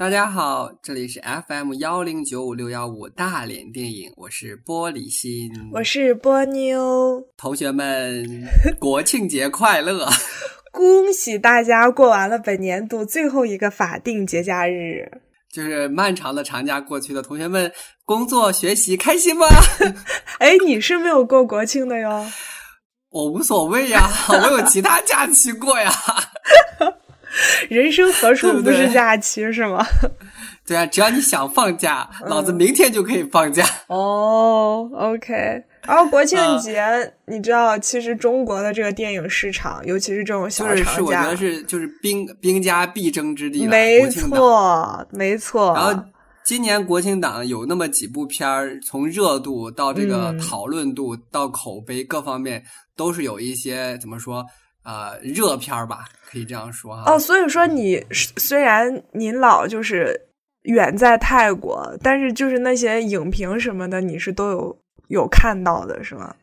大家好，这里是 FM 幺零九五六幺五大连电影，我是玻璃心，我是波妞。同学们，国庆节快乐！恭喜大家过完了本年度最后一个法定节假日，就是漫长的长假过去的同学们，工作学习开心吗？哎，你是没有过国庆的哟。我无所谓呀，我有其他假期过呀。人生何处不是假期，是吗？对啊，只要你想放假，老子明天就可以放假。哦，OK。然后国庆节，你知道，其实中国的这个电影市场，尤其是这种小长假，是我觉得是就是兵兵家必争之地。没错，没错。然后今年国庆档有那么几部片儿，从热度到这个讨论度到口碑各方面，都是有一些怎么说？呃，热片儿吧，可以这样说哈。哦，所以说你虽然您老就是远在泰国，但是就是那些影评什么的，你是都有有看到的，是吗？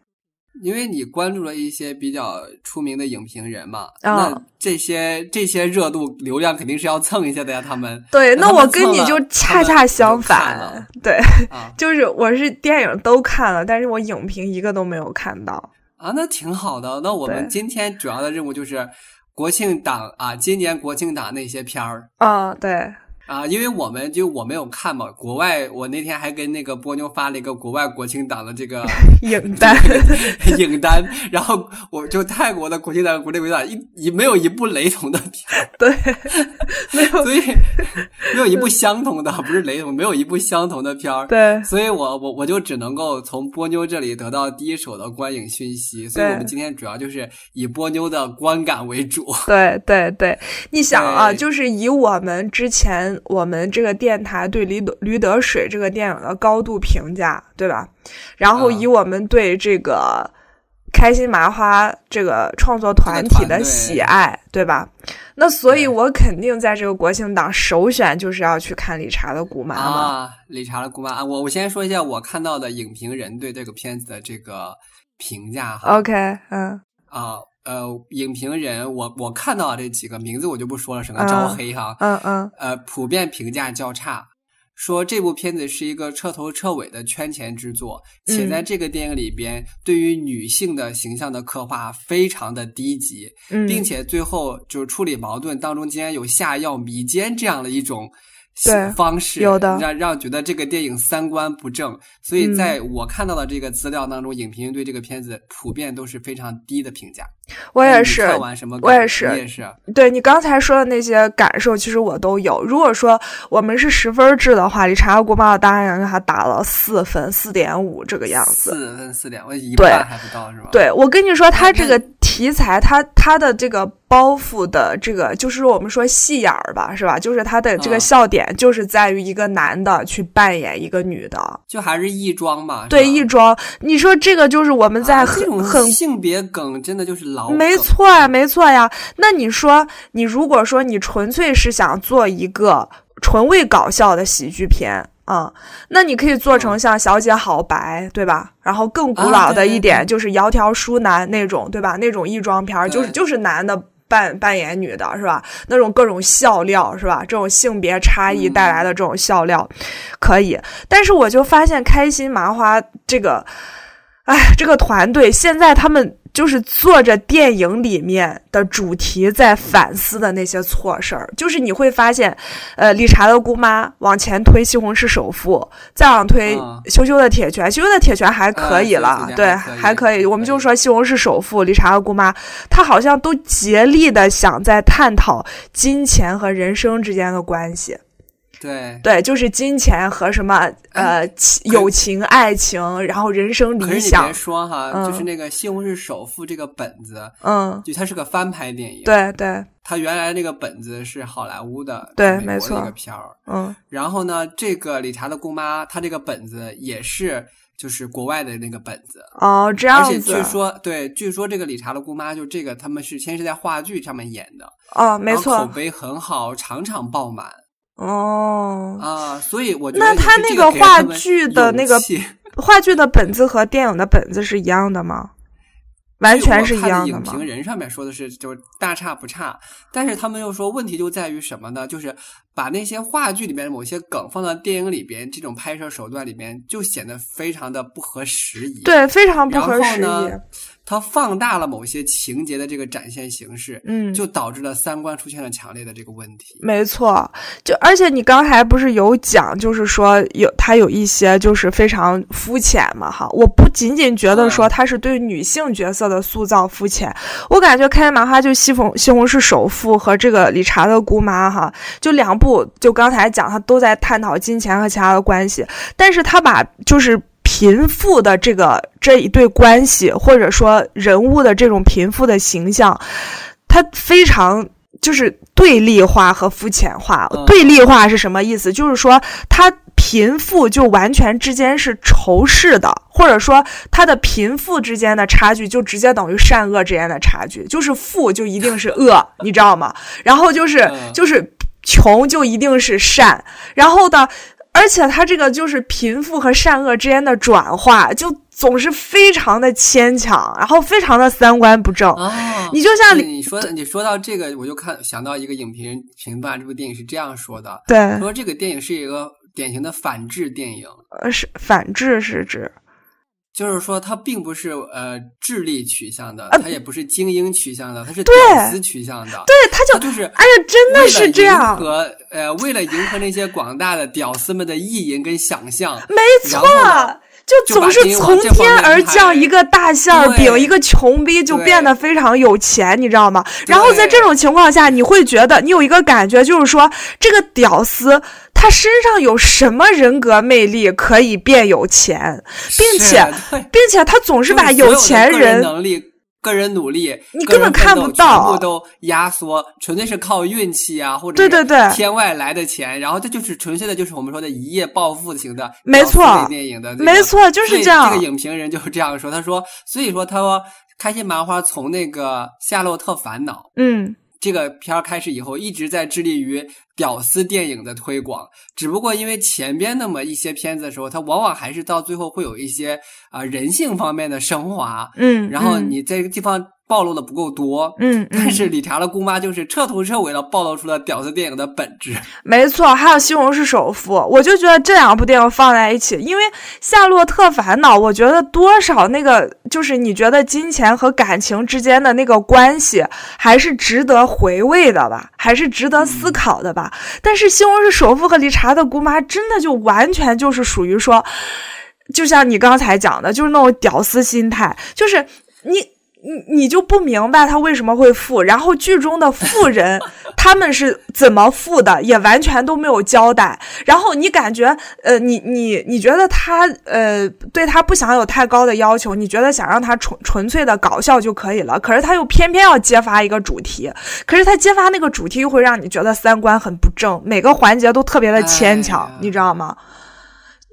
因为你关注了一些比较出名的影评人嘛，那这些这些热度流量肯定是要蹭一下的呀。他们对，那我跟你就恰恰相反，对，就是我是电影都看了，但是我影评一个都没有看到。啊，那挺好的。那我们今天主要的任务就是国庆档啊，今年国庆档那些片儿啊，对。啊，因为我们就我没有看嘛，国外我那天还跟那个波妞发了一个国外国庆档的这个 影单，影单，然后我就泰国的国庆档、国内国庆档一一没有一部雷同的片，对，没有，所以没有一部相同的，不是雷同，没有一部相同的片儿，对，所以我我我就只能够从波妞这里得到第一手的观影讯息，所以我们今天主要就是以波妞的观感为主，对对对，你想啊，就是以我们之前。我们这个电台对《驴得驴得水》这个电影的高度评价，对吧？然后以我们对这个开心麻花这个创作团体的喜爱，对吧？那所以，我肯定在这个国庆档首选就是要去看理查的姑妈啊！理查的姑妈啊！我我先说一下我看到的影评人对这个片子的这个评价哈。OK，嗯啊。呃，影评人，我我看到这几个名字我就不说了，省得招黑哈。嗯嗯。呃，普遍评价较差，说这部片子是一个彻头彻尾的圈钱之作，且在这个电影里边，对于女性的形象的刻画非常的低级，并且最后就是处理矛盾当中竟然有下药迷奸这样的一种。对方式有的让让觉得这个电影三观不正，所以在我看到的这个资料当中，影评人对这个片子普遍都是非常低的评价。我也是，我也是，也是。对你刚才说的那些感受，其实我都有。如果说我们是十分制的话，理查国妈的大然给他打了四分，四点五这个样子。四分四点，我一半还不到是吧？对，我跟你说，他这个。题材，它它的这个包袱的这个，就是我们说戏眼儿吧，是吧？就是它的这个笑点，就是在于一个男的去扮演一个女的，就还是异装嘛。对，异装。你说这个就是我们在很很性别梗，真的就是老。没错呀，没错呀。那你说，你如果说你纯粹是想做一个纯为搞笑的喜剧片。嗯，那你可以做成像《小姐好白》，对吧？然后更古老的一点就是《窈窕淑男》那种，对吧？那种异装片儿，就是就是男的扮扮演女的，是吧？那种各种笑料，是吧？这种性别差异带来的这种笑料，可以。但是我就发现开心麻花这个，哎，这个团队现在他们。就是做着电影里面的主题在反思的那些错事儿，就是你会发现，呃，理查的姑妈往前推《西红柿首富》，再往推《羞羞的铁拳》，《羞羞的铁拳》还可以了，对，还可以。我们就说《西红柿首富》，理查的姑妈，她好像都竭力的想在探讨金钱和人生之间的关系。对对，就是金钱和什么呃友情、爱情，然后人生理想。别说哈，就是那个《西红柿首富》这个本子，嗯，就它是个翻拍电影。对对，它原来那个本子是好莱坞的，对，没错，一个片儿。嗯，然后呢，这个理查的姑妈，她这个本子也是就是国外的那个本子。哦，这样子。而且据说，对，据说这个理查的姑妈就这个他们是先是在话剧上面演的。哦，没错，口碑很好，场场爆满。哦啊，所以我那他那个话剧的那个话剧的本子和电影的本子是一样的吗？完全是一样的嘛。影评人上面说的是就是大差不差，但是他们又说问题就在于什么呢？就是把那些话剧里面的某些梗放到电影里边，这种拍摄手段里面就显得非常的不合时宜。，对，非常不合然后时宜。呢它放大了某些情节的这个展现形式，嗯，就导致了三观出现了强烈的这个问题。没错，就而且你刚才不是有讲，就是说有它有一些就是非常肤浅嘛，哈。我不仅仅觉得说嗯他是对女性角色的塑造肤浅，我感觉开心麻花就西红西红柿首富和这个理查的姑妈哈，就两部，就刚才讲他都在探讨金钱和其他的关系，但是他把就是。贫富的这个这一对关系，或者说人物的这种贫富的形象，它非常就是对立化和肤浅化。嗯对立化是什么意思？就是说，他贫富就完全之间是仇视的，或者说他的贫富之间的差距就直接等于善恶之间的差距，就是富就一定是恶，你知道吗？然后就是嗯就是穷就一定是善，然后呢？而且他这个就是贫富和善恶之间的转化，就总是非常的牵强，然后非常的三观不正。哦，你就像你说的，你说到这个，我就看想到一个影评人评判这部电影是这样说的：对，说这个电影是一个典型的反制电影，呃，是反制是指就是说它并不是呃智力取向的，啊它也不是精英取向的，它是对屌丝取向的。对，他就它就是哎呀，真的是这样，和呃，为了迎合那些广大的屌丝们的意淫跟想象，没错然后呢，就总是从天而降一个大馅儿饼，一个穷逼就变得非常有钱，你知道吗？然后在这种情况下，你会觉得你有一个感觉，就是说这个屌丝他身上有什么人格魅力可以变有钱，并且并且他总是把有钱人人。能力。个人努力，你根本看不到。全部都压缩，纯粹是靠运气啊，或者对对对。天外来的钱，然后这就是纯粹的，就是我们说的一夜暴富型的没错。电影的这个，没错就是这样。这个影评人就是这样说，他说，所以说他说开心麻花从那个《夏洛特烦恼》嗯，这个片儿开始以后，一直在致力于屌丝电影的推广。只不过因为前边那么一些片子的时候，它往往还是到最后会有一些啊、呃人性方面的升华，嗯，然后嗯你这个地方暴露的不够多。嗯，嗯但是理查的姑妈就是彻头彻尾的暴露出了屌丝电影的本质。没错，还有《西红柿首富》，我就觉得这两部电影放在一起，因为《夏洛特烦恼》，我觉得多少那个就是你觉得金钱和感情之间的那个关系，还是值得回味的吧，还是值得思考的吧。但是《西红柿首富》和理查的姑妈，真的就完全就是属于说，就像你刚才讲的，就是那种屌丝心态，就是你。你你就不明白他为什么会富，然后剧中的富人 他们是怎么富的，也完全都没有交代。然后你感觉，呃，你你你觉得他呃对他不想有太高的要求，你觉得想让他纯纯粹的搞笑就可以了，可是他又偏偏要揭发一个主题，可是他揭发那个主题又会让你觉得三观很不正，每个环节都特别的牵强，哎你知道吗？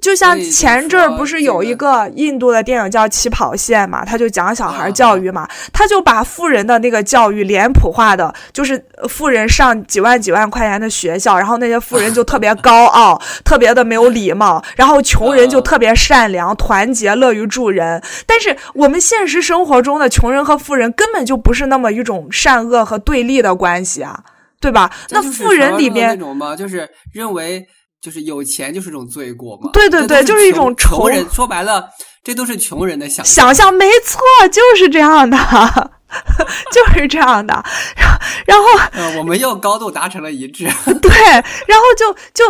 就像前阵儿不是有一个印度的电影叫《起跑线》嘛，他就讲小孩嗯教育嘛，他就把富人的那个教育脸谱化的，就是呃富人上几万几万块钱的学校，然后那些富人就特别高傲，特别的没有礼貌，然后穷人就特别善良、团结、乐于助人。但是我们现实生活中的穷人和富人根本就不是那么一种善恶和对立的关系啊，对吧？那富人里传说中的那边。种嘛，就是认为就是有钱就是一种罪过嘛。对对对就是一种穷穷人。说白了，这都是穷人的想象。想象没错，就是这样的，就是这样的。然后，呃，我们又高度达成了一致。对，然后就就，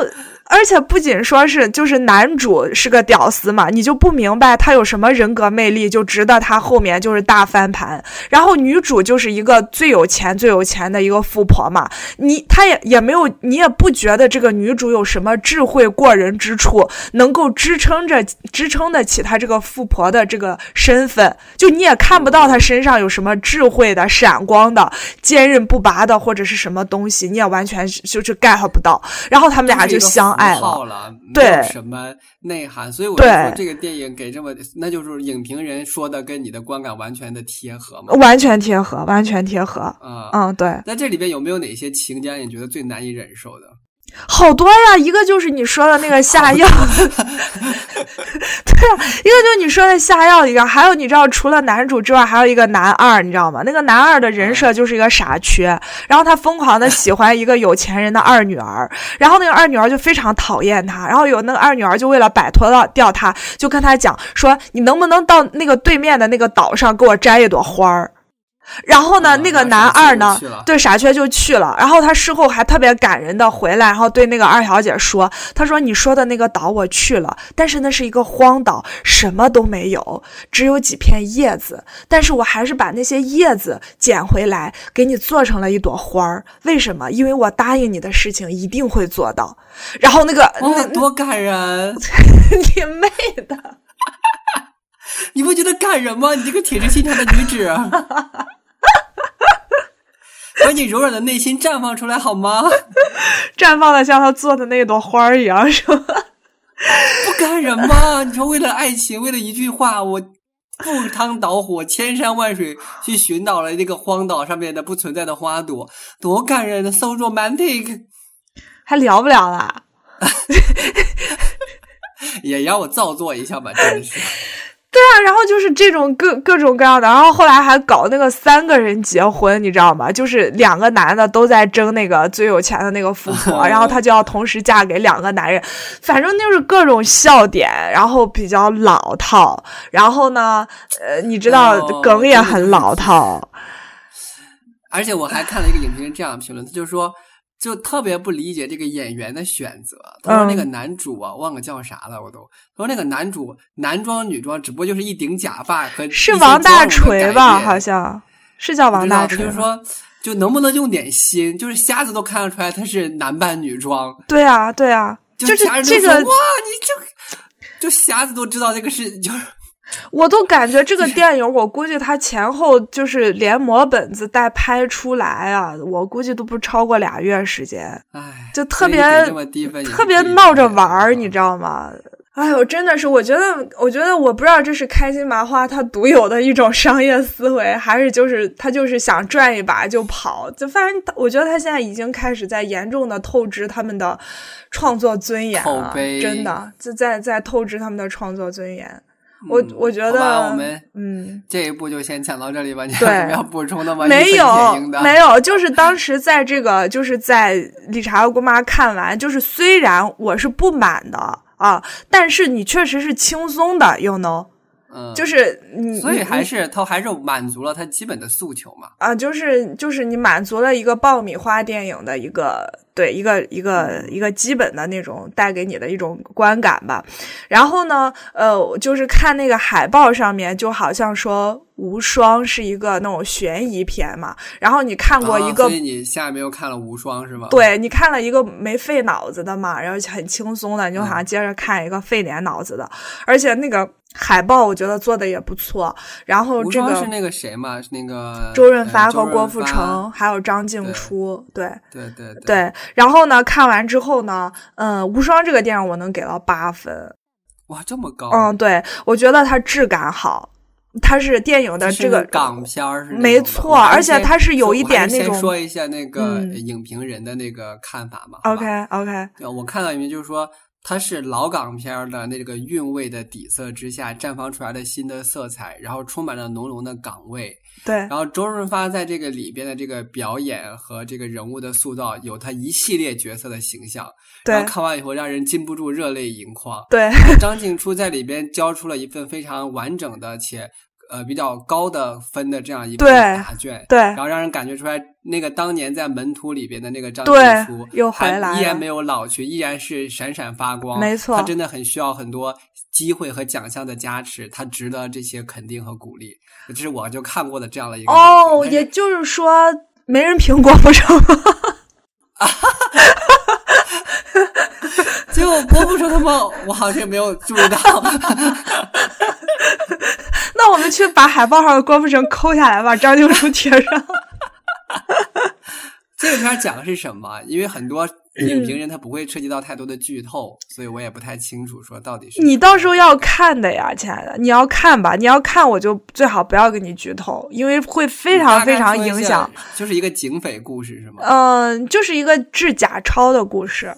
而且不仅说是就是男主是个屌丝嘛，你就不明白他有什么人格魅力，就值得他后面就是大翻盘。然后女主就是一个最有钱最有钱的一个富婆嘛，你她也也没有，你也不觉得这个女主有什么智慧过人之处，能够支撑着支撑得起她这个富婆的这个身份，就你也看不到她身上有什么智慧的、闪光的、坚韧不拔的或者是什么东西，你也完全就是 get 不到。然后他们俩就相爱了。了，对没有什么内涵，所以我就对说这个电影给这么，那就是影评人说的跟你的观感完全的贴合嘛。完全贴合，完全贴合。啊、嗯，对，那这里边有没有哪些情节你觉得最难以忍受的？好多呀，一个就是你说的那个下药，对啊，一个就是你说的下药一个，还有你知道，除了男主之外，还有一个男二，你知道吗？那个男二的人设就是一个傻缺，然后他疯狂的喜欢一个有钱人的二女儿，然后那个二女儿就非常讨厌他，然后有那个二女儿就为了摆脱掉掉他，就跟他讲说，你能不能到那个对面的那个岛上给我摘一朵花儿？然后呢，那个男二呢，对傻缺就去了。然后他事后还特别感人的回来，然后对那个二小姐说：“他说你说的那个岛我去了，但是那是一个荒岛，什么都没有，只有几片叶子。但是我还是把那些叶子捡回来，给你做成了一朵花儿。为什么？因为我答应你的事情一定会做到。然后那个哇，多感人！你妹的！你不觉得感人吗？你这个铁石心肠的女子。”把你柔软的内心绽放出来好吗？绽放的像他做的那朵花儿一样，是吧？不感人吗？你说为了爱情，为了一句话，我赴汤蹈火，千山万水去寻找了那个荒岛上面的不存在的花朵，多感人的，so romantic，还聊不了了？也让我造作一下吧，真的是。对啊，然后就是这种各各种各样的，然后后来还搞那个三个人结婚，你知道吗？就是两个男的都在争那个最有钱的那个富婆，然后她就要同时嫁给两个男人，反正就是各种笑点，然后比较老套，然后呢，呃，你知道梗也很老套。而且我还看了一个影评人这样评论，他就说。就特别不理解这个演员的选择。他说那个男主啊，忘了叫啥了，我都。他说那个男主男装女装，只不过就是一顶假发和是王大锤吧？好像是叫王大锤。就是说，就能不能用点心？就是瞎子都看得出来他是男扮女装。对啊，对啊，就是这个哇，你就就瞎子都知道这个是就是。我都感觉这个电影，我估计它前后就是连磨本子带拍出来啊，我估计都不超过俩月时间。唉，就特别特别闹着玩儿，你知道吗？哎呦，真的是，我觉得，我觉得，我不知道这是开心麻花它独有的一种商业思维，还是就是他就是想赚一把就跑。就反正我觉得他现在已经开始在严重的透支他们的创作尊严了，真的就在在透支他们的创作尊严。我我觉得，我们嗯，这一步就先讲到这里吧。你有什么要补充的吗？没有，没有，就是当时在这个，就是在理查和姑妈看完，就是虽然我是不满的啊，但是你确实是轻松的，you know。嗯，就是你，所以还是他还是满足了他基本的诉求嘛。啊，就是就是你满足了一个爆米花电影的一个对一个一个一个基本的那种带给你的一种观感吧。然后呢，呃，就是看那个海报上面，就好像说《无双》是一个那种悬疑片嘛。然后你看过一个，所以你下面又看了《无双》是吗？对你看了一个没费脑子的嘛，然后很轻松的，你就好像接着看一个费点脑子的，而且那个。海报我觉得做的也不错，然后这个是那个谁嘛？那个周润发和郭富城，还有张静初，对对对对。然后呢，看完之后呢，嗯，《无双》这个电影我能给到八分。哇，这么高！嗯，对，我觉得它质感好，它是电影的这个港片儿，没错，而且它是有一点那种。先说一下那个影评人的那个看法嘛。OK OK，我看到里面就是说。它是老港片的那个韵味的底色之下绽放出来的新的色彩，然后充满了浓浓的港味。对，然后周润发在这个里边的这个表演和这个人物的塑造，有他一系列角色的形象。对，看完以后让人禁不住热泪盈眶。对，张静初在里边交出了一份非常完整的且。呃，比较高的分的这样一个答卷，对，然后让人感觉出来，那个当年在门徒里边的那个张静初又回来，依然没有老去，依然是闪闪发光。没错，他真的很需要很多机会和奖项的加持，他值得这些肯定和鼓励。这是我就看过的这样的一个哦，也就是说，没人评郭富城。结果郭富城他们，我好像没有注意到。那我们去把海报上的郭富城抠下来，把张静初贴上。这个片讲的是什么？因为很多影评人他不会涉及到太多的剧透，所以我也不太清楚说到底是。你到时候要看的呀，亲爱的，你要看吧。你要看，我就最好不要给你剧透，因为会非常非常影响。就是一个警匪故事是吗？嗯，就是一个制假钞的故事。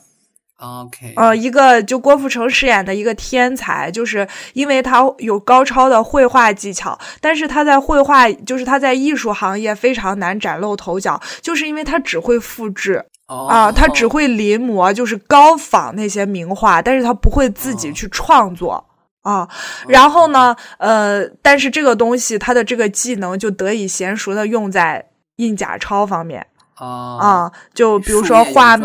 OK，呃，一个就郭富城饰演的一个天才，就是因为他有高超的绘画技巧，但是他在绘画，就是他在艺术行业非常难崭露头角，就是因为他只会复制啊，他只会临摹，就是高仿那些名画，但是他不会自己去创作啊。然后呢，呃，但是这个东西他的这个技能就得以娴熟的用在印假钞方面。啊就比如说画，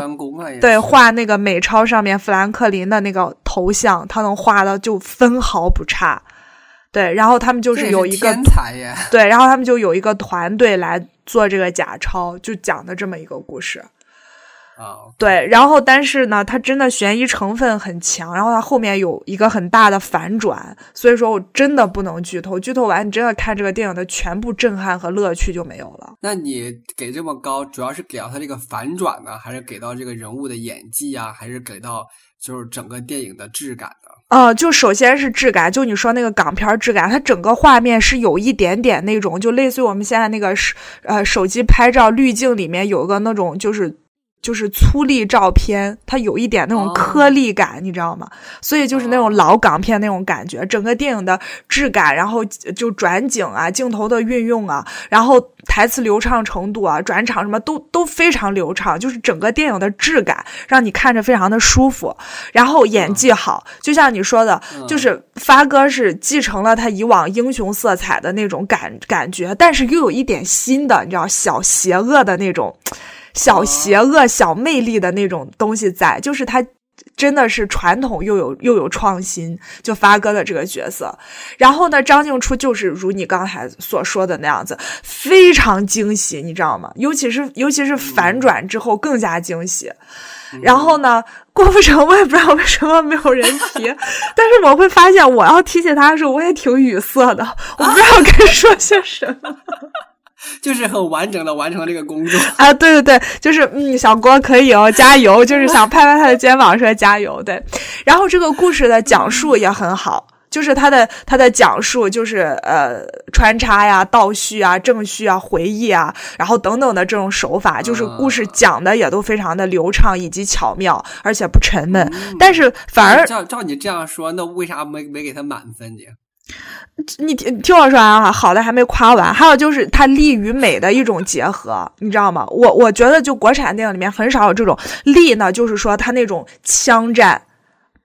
对，画那个美钞上面富兰克林的那个头像，他能画的就分毫不差。对，然后他们就是有一个天才耶。对，然后他们就有一个团队来做这个假钞，就讲的这么一个故事。啊，对，然后但是呢，它真的悬疑成分很强，然后它后面有一个很大的反转，所以说我真的不能剧透，剧透完你真的看这个电影的全部震撼和乐趣就没有了。那你给这么高，主要是给到它这个反转呢，还是给到这个人物的演技啊，还是给到就是整个电影的质感呢？呃，就首先是质感，就你说那个港片质感，它整个画面是有一点点那种，就类似于我们现在那个手呃手机拍照滤镜里面有个那种就是。就是粗粒照片，它有一点那种颗粒感，你知道吗？所以就是那种老港片那种感觉，整个电影的质感，然后就转景啊，镜头的运用啊，然后台词流畅程度啊，转场什么都都非常流畅，就是整个电影的质感让你看着非常的舒服。然后演技好，就像你说的，就是发哥是继承了他以往英雄色彩的那种感感觉，但是又有一点新的，你知道，小邪恶的那种。小邪恶、小魅力的那种东西在，就是他真的是传统又有又有创新，就发哥的这个角色。然后呢，张静初就是如你刚才所说的那样子，非常惊喜，你知道吗？尤其是尤其是反转之后更加惊喜。然后呢，郭富城我也不知道为什么没有人提，但是我会发现我要提起他的时候，我也挺语塞的，我不知道该说些什么。就是很完整的完成了这个工作啊！对对对，就是嗯，小郭可以哦，加油！就是想拍拍他的肩膀说加油。对，然后这个故事的讲述也很好，就是他的他的讲述就是呃穿插呀、倒叙啊、正叙啊、回忆啊，然后等等的这种手法，就是故事讲的也都非常的流畅以及巧妙，而且不沉闷。但是反而照照你这样说，那为啥没没给他满分呢？你听听我说完啊，好的还没夸完，还有就是它力与美的一种结合，你知道吗？我我觉得就国产电影里面很少有这种力呢，就是说它那种枪战、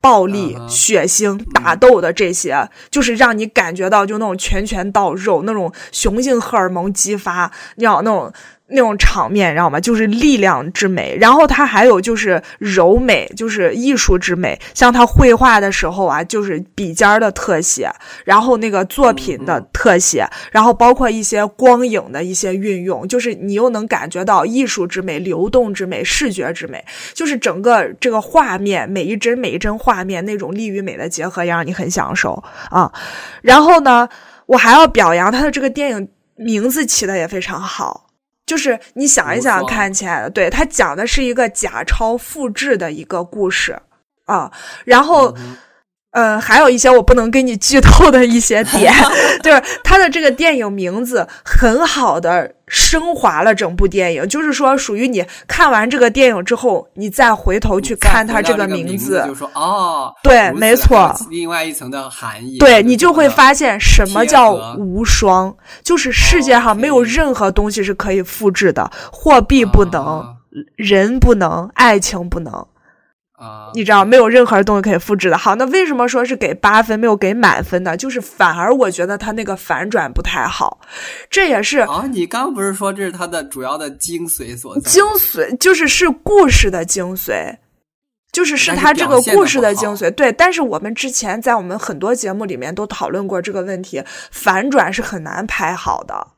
暴力、血腥、打斗的这些，就是让你感觉到就那种拳拳到肉，那种雄性荷尔蒙激发，你知道那种。那种场面，你知道吗？就是力量之美，然后它还有就是柔美，就是艺术之美。像他绘画的时候啊，就是笔尖的特写，然后那个作品的特写，然后包括一些光影的一些运用，就是你又能感觉到艺术之美、流动之美、视觉之美，就是整个这个画面每一帧每一帧画面那种力与美的结合，也让你很享受啊。然后呢，我还要表扬他的这个电影名字起的也非常好。就是你想一想，看起来的，对他讲的是一个假钞复制的一个故事啊，然后。呃，还有一些我不能给你剧透的一些点，就是他的这个电影名字很好的升华了整部电影，就是说属于你看完这个电影之后，你再回头去看他这个名字，就说哦，对，没错，另外一层的含义，对你就会发现什么叫无双，就是世界上没有任何东西是可以复制的，货币不能，人不能，爱情不能。啊，你知道没有任何东西可以复制的。好，那为什么说是给八分没有给满分呢？就是反而我觉得他那个反转不太好，这也是啊。你刚不是说这是他的主要的精髓所在？精髓就是是故事的精髓，就是是他这个故事的精髓。对，但是我们之前在我们很多节目里面都讨论过这个问题，反转是很难拍好的。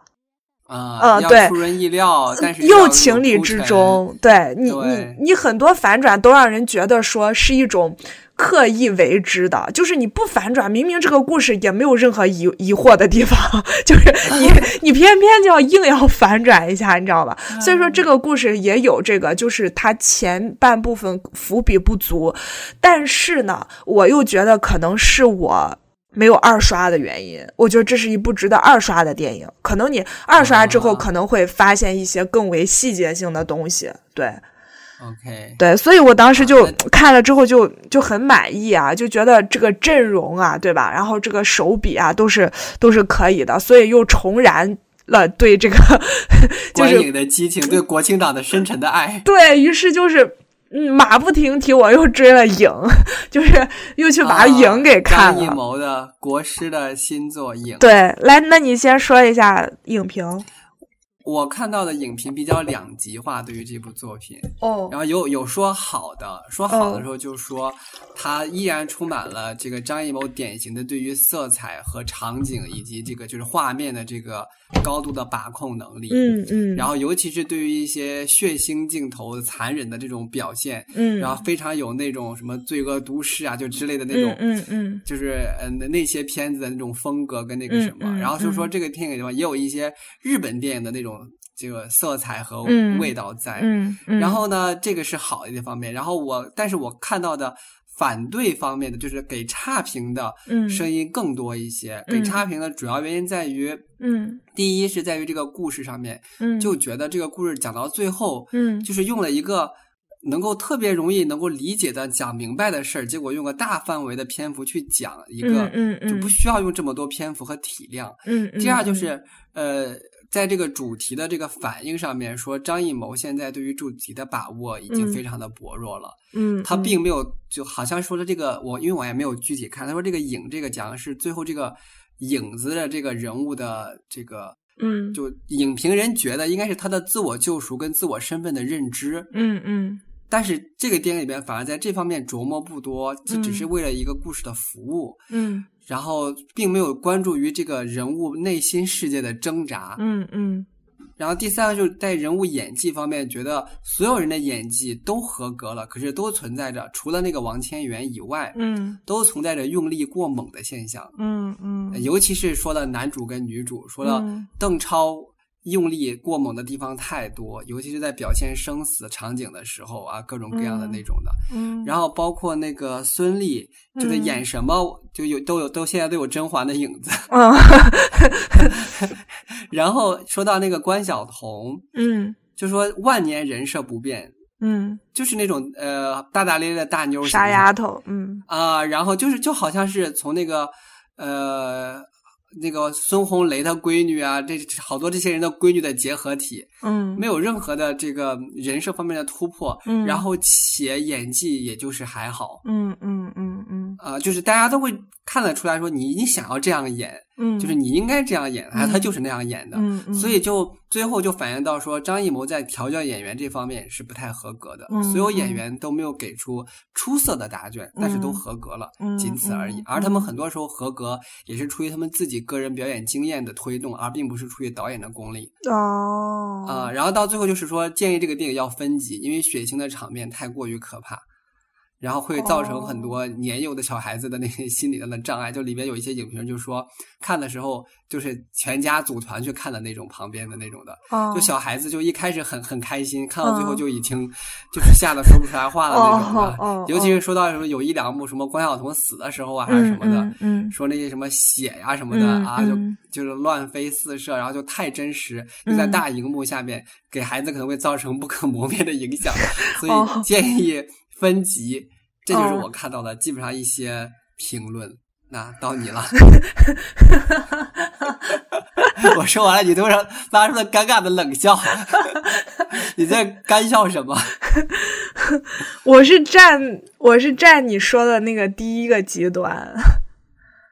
啊，对，出人意料，但是又情理之中。对你，你，你很多反转都让人觉得说是一种刻意为之的，就是你不反转，明明这个故事也没有任何疑疑惑的地方，就是你，你偏偏就要硬要反转一下，你知道吧？所以说这个故事也有这个，就是它前半部分伏笔不足，但是呢，我又觉得可能是我。没有二刷的原因，我觉得这是一部值得二刷的电影。可能你二刷之后，可能会发现一些更为细节性的东西。对，OK，对，所以我当时就看了之后就就很满意啊，就觉得这个阵容啊，对吧？然后这个手笔啊，都是都是可以的，所以又重燃了对这个 就是观影的激情，对国庆档的深沉的爱。对于是就是。嗯，马不停蹄，我又追了影，就是又去把影给看了。张艺谋的国师的新作影。对，来，那你先说一下影评。我看到的影评比较两极化，对于这部作品，哦，然后有有说好的，说好的时候就说它依然充满了这个张艺谋典型的对于色彩和场景以及这个就是画面的这个高度的把控能力，嗯嗯，然后尤其是对于一些血腥镜头、残忍的这种表现，嗯，然后非常有那种什么罪恶都市啊，就之类的那种，嗯嗯，就是嗯那些片子的那种风格跟那个什么，然后就说这个电影的话也有一些日本电影的那种。这个色彩和味道在，嗯嗯，然后呢，这个是好的一方面。然后我，但是我看到的反对方面的，就是给差评的声音更多一些。给差评的主要原因在于，嗯，第一是在于这个故事上面，嗯，就觉得这个故事讲到最后，嗯，就是用了一个能够特别容易能够理解的讲明白的事儿，结果用个大范围的篇幅去讲一个，嗯嗯，就不需要用这么多篇幅和体量。嗯，第二就是呃。在这个主题的这个反应上面，说张艺谋现在对于主题的把握已经非常的薄弱了。嗯，他并没有，就好像说的这个，我因为我也没有具体看，他说这个影这个讲的是最后这个影子的这个人物的这个，嗯，就影评人觉得应该是他的自我救赎跟自我身份的认知。嗯嗯。但是这个电影里边反而在这方面琢磨不多，这只是为了一个故事的服务。嗯。然后并没有关注于这个人物内心世界的挣扎，嗯嗯。然后第三个就是在人物演技方面，觉得所有人的演技都合格了，可是都存在着除了那个王千源以外，嗯，都存在着用力过猛的现象，嗯嗯。尤其是说的男主跟女主，说到邓超。用力过猛的地方太多，尤其是在表现生死场景的时候啊，各种各样的那种的。嗯，然后包括那个孙俪，就是演什么就有都有都现在都有甄嬛的影子。嗯，然后说到那个关晓彤，嗯，就说万年人设不变，嗯，就是那种呃大大咧咧的大妞傻丫头，嗯啊，然后就是就好像是从那个呃。那个孙红雷的闺女啊，这好多这些人的闺女的结合体，嗯，没有任何的这个人设方面的突破，嗯，然后且演技也就是还好，嗯嗯嗯嗯，啊，就是大家都会看得出来说你你想要这样演，嗯，就是你应该这样演，啊，他就是那样演的，所以就最后就反映到说张艺谋在调教演员这方面是不太合格的，嗯，所有演员都没有给出出色的答卷，但是都合格了，仅此而已，而他们很多时候合格也是出于他们自己个人表演经验的推动，而并不是出于导演的功力，哦，啊，然后到最后就是说建议这个电影要分级，因为血腥的场面太过于可怕。然后会造成很多年幼的小孩子的那些心理上的障碍，就里面有一些影评就说，看的时候就是全家组团去看的那种，旁边的那种的，就小孩子就一开始很很开心，看到最后就已经就是吓得说不出来话了那种的，尤其是说到什么有一两幕什么关晓彤死的时候啊，还是什么的，嗯，说那些什么血呀什么的啊，就就是乱飞四射，然后就太真实，就在大荧幕下面给孩子可能会造成不可磨灭的影响，所以建议。分级，这就是我看到的基本上一些评论。那到你了，我说完了，你突然发出了尴尬的冷笑。你在干笑什么？我是站，我是站你说的那个第一个极端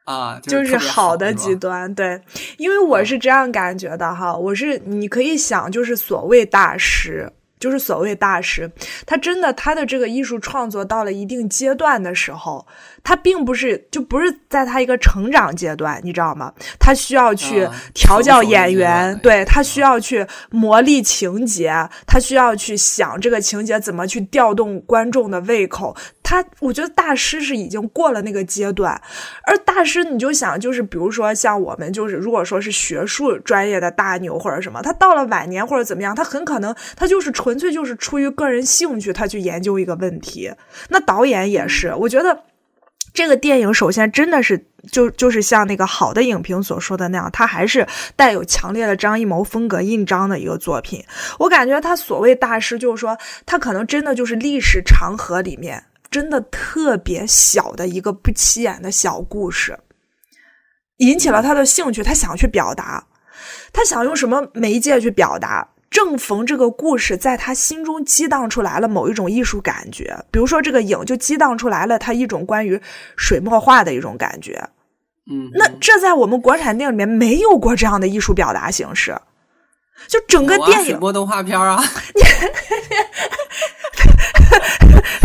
啊，就是好的极端。对，因为我是这样感觉的哈，我是你可以想，就是所谓大师。就是所谓大师，他真的他的这个艺术创作到了一定阶段的时候，他并不是就不是在他一个成长阶段，你知道吗？他需要去调教演员，对他需要去磨砺情节，他需要去想这个情节怎么去调动观众的胃口。他我觉得大师是已经过了那个阶段，而大师你就想就是比如说像我们就是如果说是学术专业的大牛或者什么，他到了晚年或者怎么样，他很可能他就是纯粹就是出于个人兴趣，他去研究一个问题。那导演也是，我觉得这个电影首先真的是就就是像那个好的影评所说的那样，它还是带有强烈的张艺谋风格印章的一个作品。我感觉他所谓大师，就是说他可能真的就是历史长河里面真的特别小的一个不起眼的小故事，引起了他的兴趣，他想去表达，他想用什么媒介去表达。正逢这个故事在他心中激荡出来了某一种艺术感觉，比如说这个影就激荡出来了他一种关于水墨画的一种感觉。嗯，那这在我们国产电影里面没有过这样的艺术表达形式，就整个电影水墨动画片啊。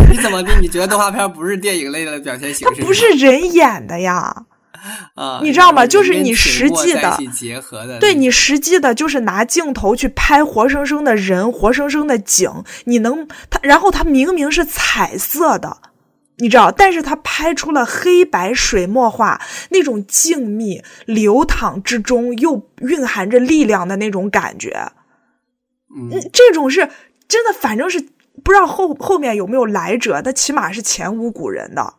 你怎么地？你觉得动画片不是电影类的表现形式？它不是人演的呀。啊，你知道吗？就是你实际的结合的，对你实际的，就是拿镜头去拍活生生的人，活生生的景，你能他，然后他明明是彩色的，你知道，但是他拍出了黑白水墨画那种静谧流淌之中又蕴含着力量的那种感觉，嗯，这种是真的，反正是不知道后后面有没有来者，但起码是前无古人的。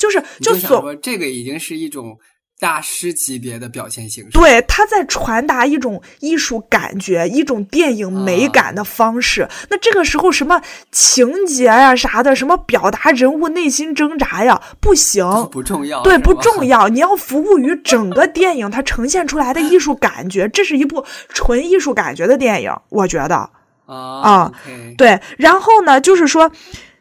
就是，就所这个已经是一种大师级别的表现形式。对，他在传达一种艺术感觉，一种电影美感的方式。那这个时候，什么情节呀啥的，什么表达人物内心挣扎呀，不行，不重要。对，不重要。你要服务于整个电影它呈现出来的艺术感觉，这是一部纯艺术感觉的电影，我觉得啊，对。然后呢，就是说。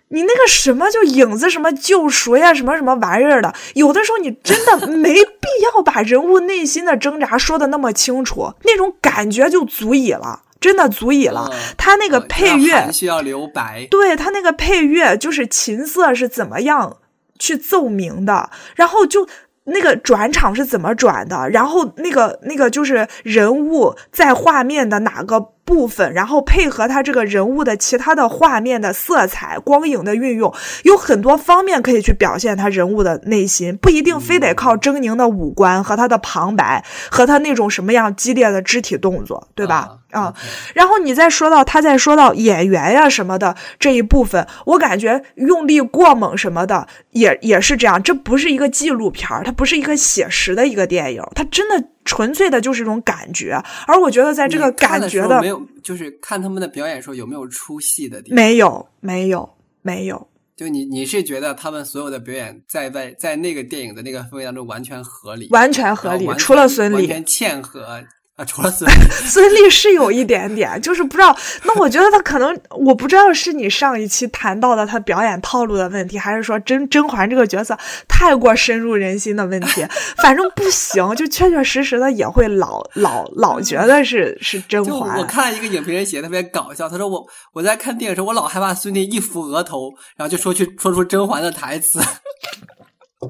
你那个什么就影子什么救赎呀，什么什么玩意儿的，有的时候你真的没必要把人物内心的挣扎说的那么清楚，那种感觉就足以了，真的足以了。他那个配乐需要留白，对他那个配乐就是琴瑟是怎么样去奏鸣的，然后就。那个转场是怎么转的？然后那个那个就是人物在画面的哪个部分，然后配合他这个人物的其他的画面的色彩、光影的运用，有很多方面可以去表现他人物的内心，不一定非得靠狰狞的五官和他的旁白和他那种什么样激烈的肢体动作，对吧？啊，然后你再说到他再说到演员呀什么的这一部分，我感觉用力过猛什么的也也是这样。这不是一个纪录片儿，它不是一个写实的一个电影，它真的纯粹的就是一种感觉。而我觉得在这个感觉的没有，就是看他们的表演时候有没有出戏的地方？没有，没有，没有。就你你是觉得他们所有的表演在在在那个电影的那个氛围当中完全合理，完全合理，除了孙俪，完全嵌合。啊，除了孙 孙俪是有一点点，就是不知道。那我觉得他可能，我不知道是你上一期谈到的他表演套路的问题，还是说甄甄嬛这个角色太过深入人心的问题。反正不行，就确确实实的也会老老老觉得是是甄嬛。我看一个影评人写的特别搞笑，他说我我在看电影时候，我老害怕孙俪一扶额头，然后就说去 说出甄嬛的台词。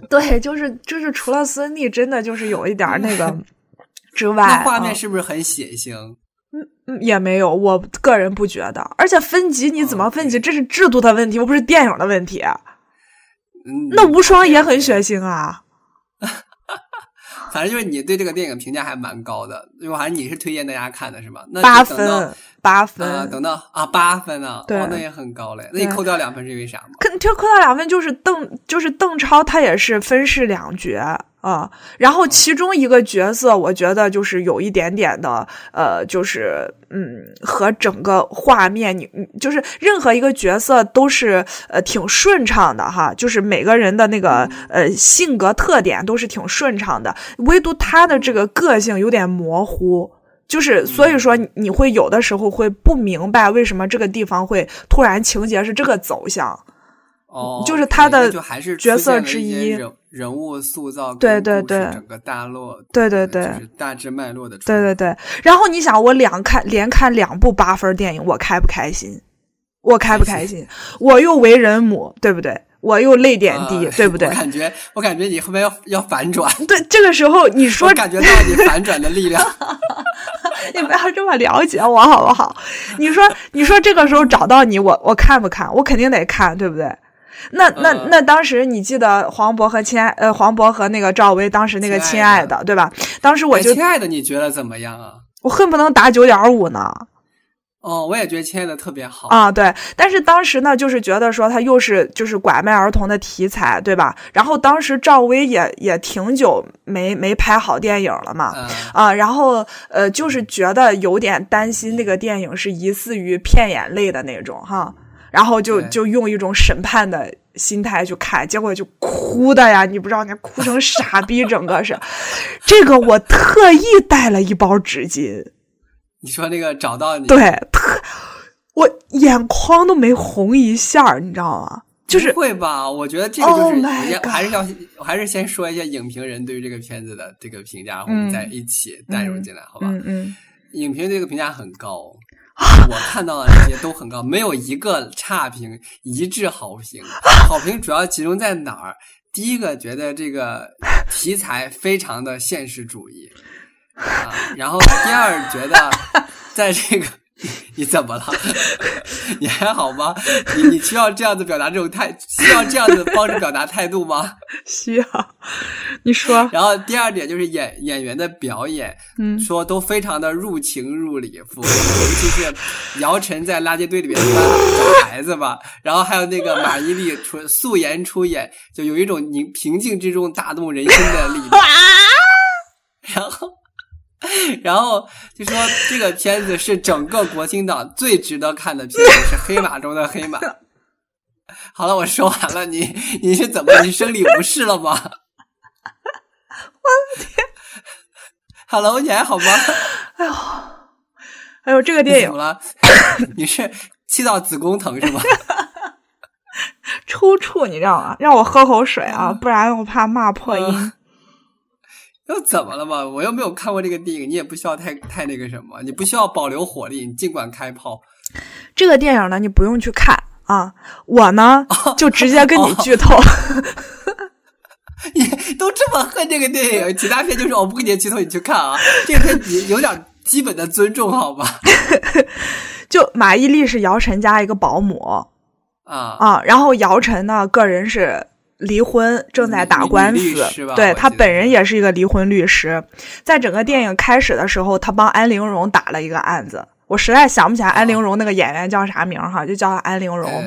对，就是就是除了孙俪，真的就是有一点那个。之外，那画面是不是很血腥？嗯嗯，也没有，我个人不觉得。而且分级你怎么分级？这是制度的问题，又不是电影的问题。嗯，那无双也很血腥啊。反正就是你对这个电影评价还蛮高的，因为还是你是推荐大家看的是吗？那八分，八分。等到啊，八分呢？对，那也很高嘞。那你扣掉两分是因为啥吗？就扣掉两分，就是邓，就是邓超，他也是分饰两角。啊，然后其中一个角色，我觉得就是有一点点的，呃，就是嗯，和整个画面，你就是任何一个角色都是呃挺顺畅的哈，就是每个人的那个呃性格特点都是挺顺畅的，唯独他的这个个性有点模糊，就是所以说你会有的时候会不明白为什么这个地方会突然情节是这个走向。哦，就是他的角色之一，人人物塑造，对对对，整个大落，对对对，大致脉络的，对对对。然后你想，我两看连看两部八分电影，我开不开心？我开不开心？我又为人母，对不对？我又泪点低，对不对？我感觉，我感觉你后面要要反转。对，这个时候你说，感觉到你反转的力量。你不要这么了解我好不好？你说，你说这个时候找到你，我我看不看？我肯定得看，对不对？那那那当时你记得黄渤和亲爱呃黄渤和那个赵薇当时那个亲爱的对吧？当时我就亲爱的你觉得怎么样啊？我恨不能打九点五呢。哦，我也觉得亲爱的特别好啊，对。但是当时呢，就是觉得说他又是就是拐卖儿童的题材，对吧？然后当时赵薇也也挺久没没拍好电影了嘛，啊，然后呃，就是觉得有点担心那个电影是疑似于骗眼泪的那种哈，然后就就用一种审判的心态去看，结果就哭的呀，你不知道，你哭成傻逼，整个是。这个我特意带了一包纸巾。你说那个找到你，对，特我眼眶都没红一下你知道吗？就是会吧？我觉得这个就是还是要还是先说一下影评人对于这个片子的这个评价，我们再一起带入进来，好吧？嗯嗯。影评这个评价很高，我看到的这些都很高，没有一个差评，一致好评。好评主要集中在哪儿？第一个觉得这个题材非常的现实主义。啊，然后第二觉得，在这个 你怎么了？你还好吗？你你需要这样子表达这种态，需要这样子方式表达态度吗？需要。你说。然后第二点就是演演员的表演，嗯，说都非常的入情入理，尤其是姚晨在垃圾堆里面找孩子吧，然后还有那个马伊琍出素颜出演，就有一种宁平静之中打动人心的力量。然后。然后就说这个片子是整个国庆档最值得看的片子，是黑马中的黑马。好了，我说完了，你你是怎么你生理不适了吗？我的天！Hello，你还好吗？哎呦，哎呦，这个电影怎么了？你是气到子宫疼是吗？抽搐，你知道吗？让我喝口水啊，不然我怕骂破音。又怎么了嘛？我又没有看过这个电影，你也不需要太太那个什么，你不需要保留火力，你尽管开炮。这个电影呢，你不用去看啊，我呢就直接跟你剧透。你都这么恨这个电影，其他片就是我不给你剧透，你去看啊。这个片你有点基本的尊重好吧？就马伊琍是姚晨家一个保姆啊啊，然后姚晨呢个人是。离婚正在打官司，对他本人也是一个离婚律师。在整个电影开始的时候，他帮安陵容打了一个案子。我实在想不起来安陵容那个演员叫啥名哈，就叫安陵容。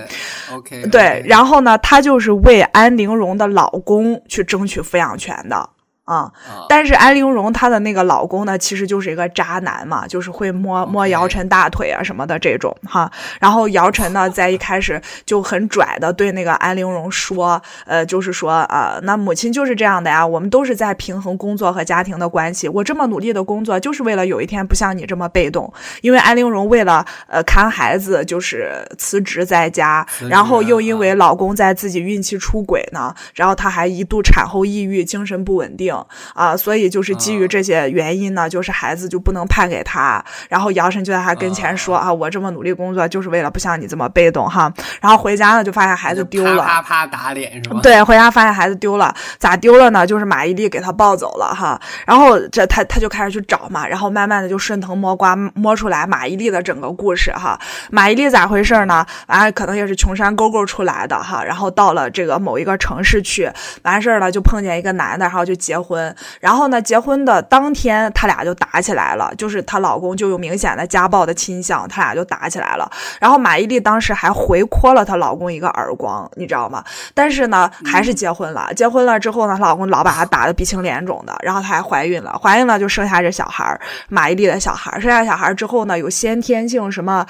OK，对，然后呢，他就是为安陵容的老公去争取抚养权的。啊，但是安陵容她的那个老公呢，其实就是一个渣男嘛，就是会摸摸姚晨大腿啊什么的这种哈。然后姚晨呢，在一开始就很拽的对那个安陵容说，呃，就是说啊，那母亲就是这样的呀，我们都是在平衡工作和家庭的关系。我这么努力的工作，就是为了有一天不像你这么被动。因为安陵容为了呃看孩子，就是辞职在家，然后又因为老公在自己孕期出轨呢，然后她还一度产后抑郁，精神不稳定。啊，所以就是基于这些原因呢，就是孩子就不能判给他。然后姚晨就在他跟前说啊，我这么努力工作，就是为了不像你这么被动哈。然后回家呢，就发现孩子丢了，啪啪打脸是吧？对，回家发现孩子丢了，咋丢了呢？就是马伊琍给他抱走了哈。然后这他他就开始去找嘛，然后慢慢的就顺藤摸瓜摸出来马伊琍的整个故事哈。马伊琍咋回事呢？完可能也是穷山沟沟出来的哈。然后到了这个某一个城市去，完事儿了就碰见一个男的，然后就结。婚，然后呢？结婚的当天，他俩就打起来了，就是她老公就有明显的家暴的倾向，他俩就打起来了。然后马伊琍当时还回泼了她老公一个耳光，你知道吗？但是呢，还是结婚了。结婚了之后呢，她老公老把她打的鼻青脸肿的，然后她还怀孕了，怀孕了就生下这小孩儿，马伊琍的小孩儿。生下小孩之后呢，有先天性什么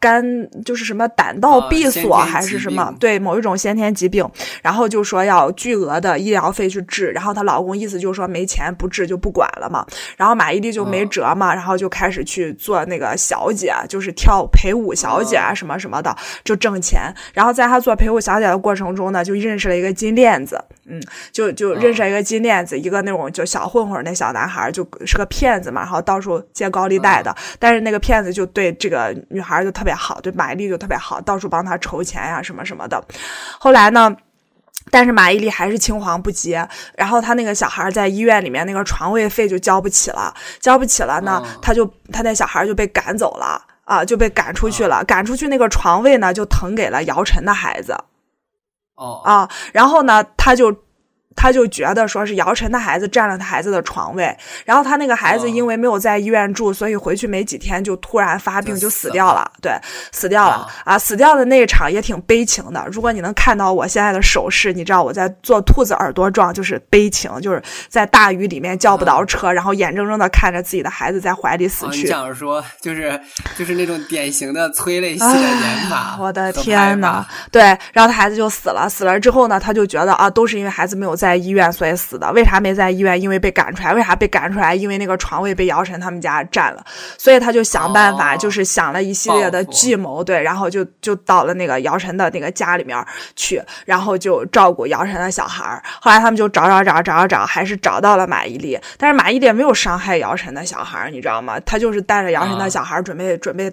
肝，就是什么胆道闭锁还是什么，对某一种先天疾病，然后就说要巨额的医疗费去治，然后她老公意思。就说没钱不治就不管了嘛，然后马伊琍就没辙嘛，然后就开始去做那个小姐，就是跳陪舞小姐啊什么什么的，就挣钱。然后在她做陪舞小姐的过程中呢，就认识了一个金链子，嗯，就就认识了一个金链子，一个那种就小混混那小男孩，就是个骗子嘛，然后到处借高利贷的。但是那个骗子就对这个女孩就特别好，对马伊琍就特别好，到处帮她筹钱呀什么什么的。后来呢？但是马伊琍还是青黄不接，然后他那个小孩在医院里面那个床位费就交不起了，交不起了呢，他就他那小孩就被赶走了啊，就被赶出去了，赶出去那个床位呢就腾给了姚晨的孩子，哦。啊，然后呢他就他就觉得说是姚晨的孩子占了他孩子的床位，然后他那个孩子因为没有在医院住，所以回去没几天就突然发病就死掉了。对，死掉了啊！死掉的那一场也挺悲情的。如果你能看到我现在的手势，你知道我在做兔子耳朵状，就是悲情，就是在大雨里面叫不着车，然后眼睁睁的看着自己的孩子在怀里死去。你想说就是就是那种典型的催泪戏的演法。我的天呐，对，然后他孩子就死了。死了之后呢，他就觉得啊，都是因为孩子没有在。在医院，所以死的。为啥没在医院？因为被赶出来。为啥被赶出来？因为那个床位被姚晨他们家占了。所以他就想办法，就是想了一系列的计谋，对，然后就就到了那个姚晨的那个家里面去，然后就照顾姚晨的小孩后来他们就找找找找找找，还是找到了马伊琍。但是马伊琍没有伤害姚晨的小孩你知道吗？他就是带着姚晨的小孩准备准备。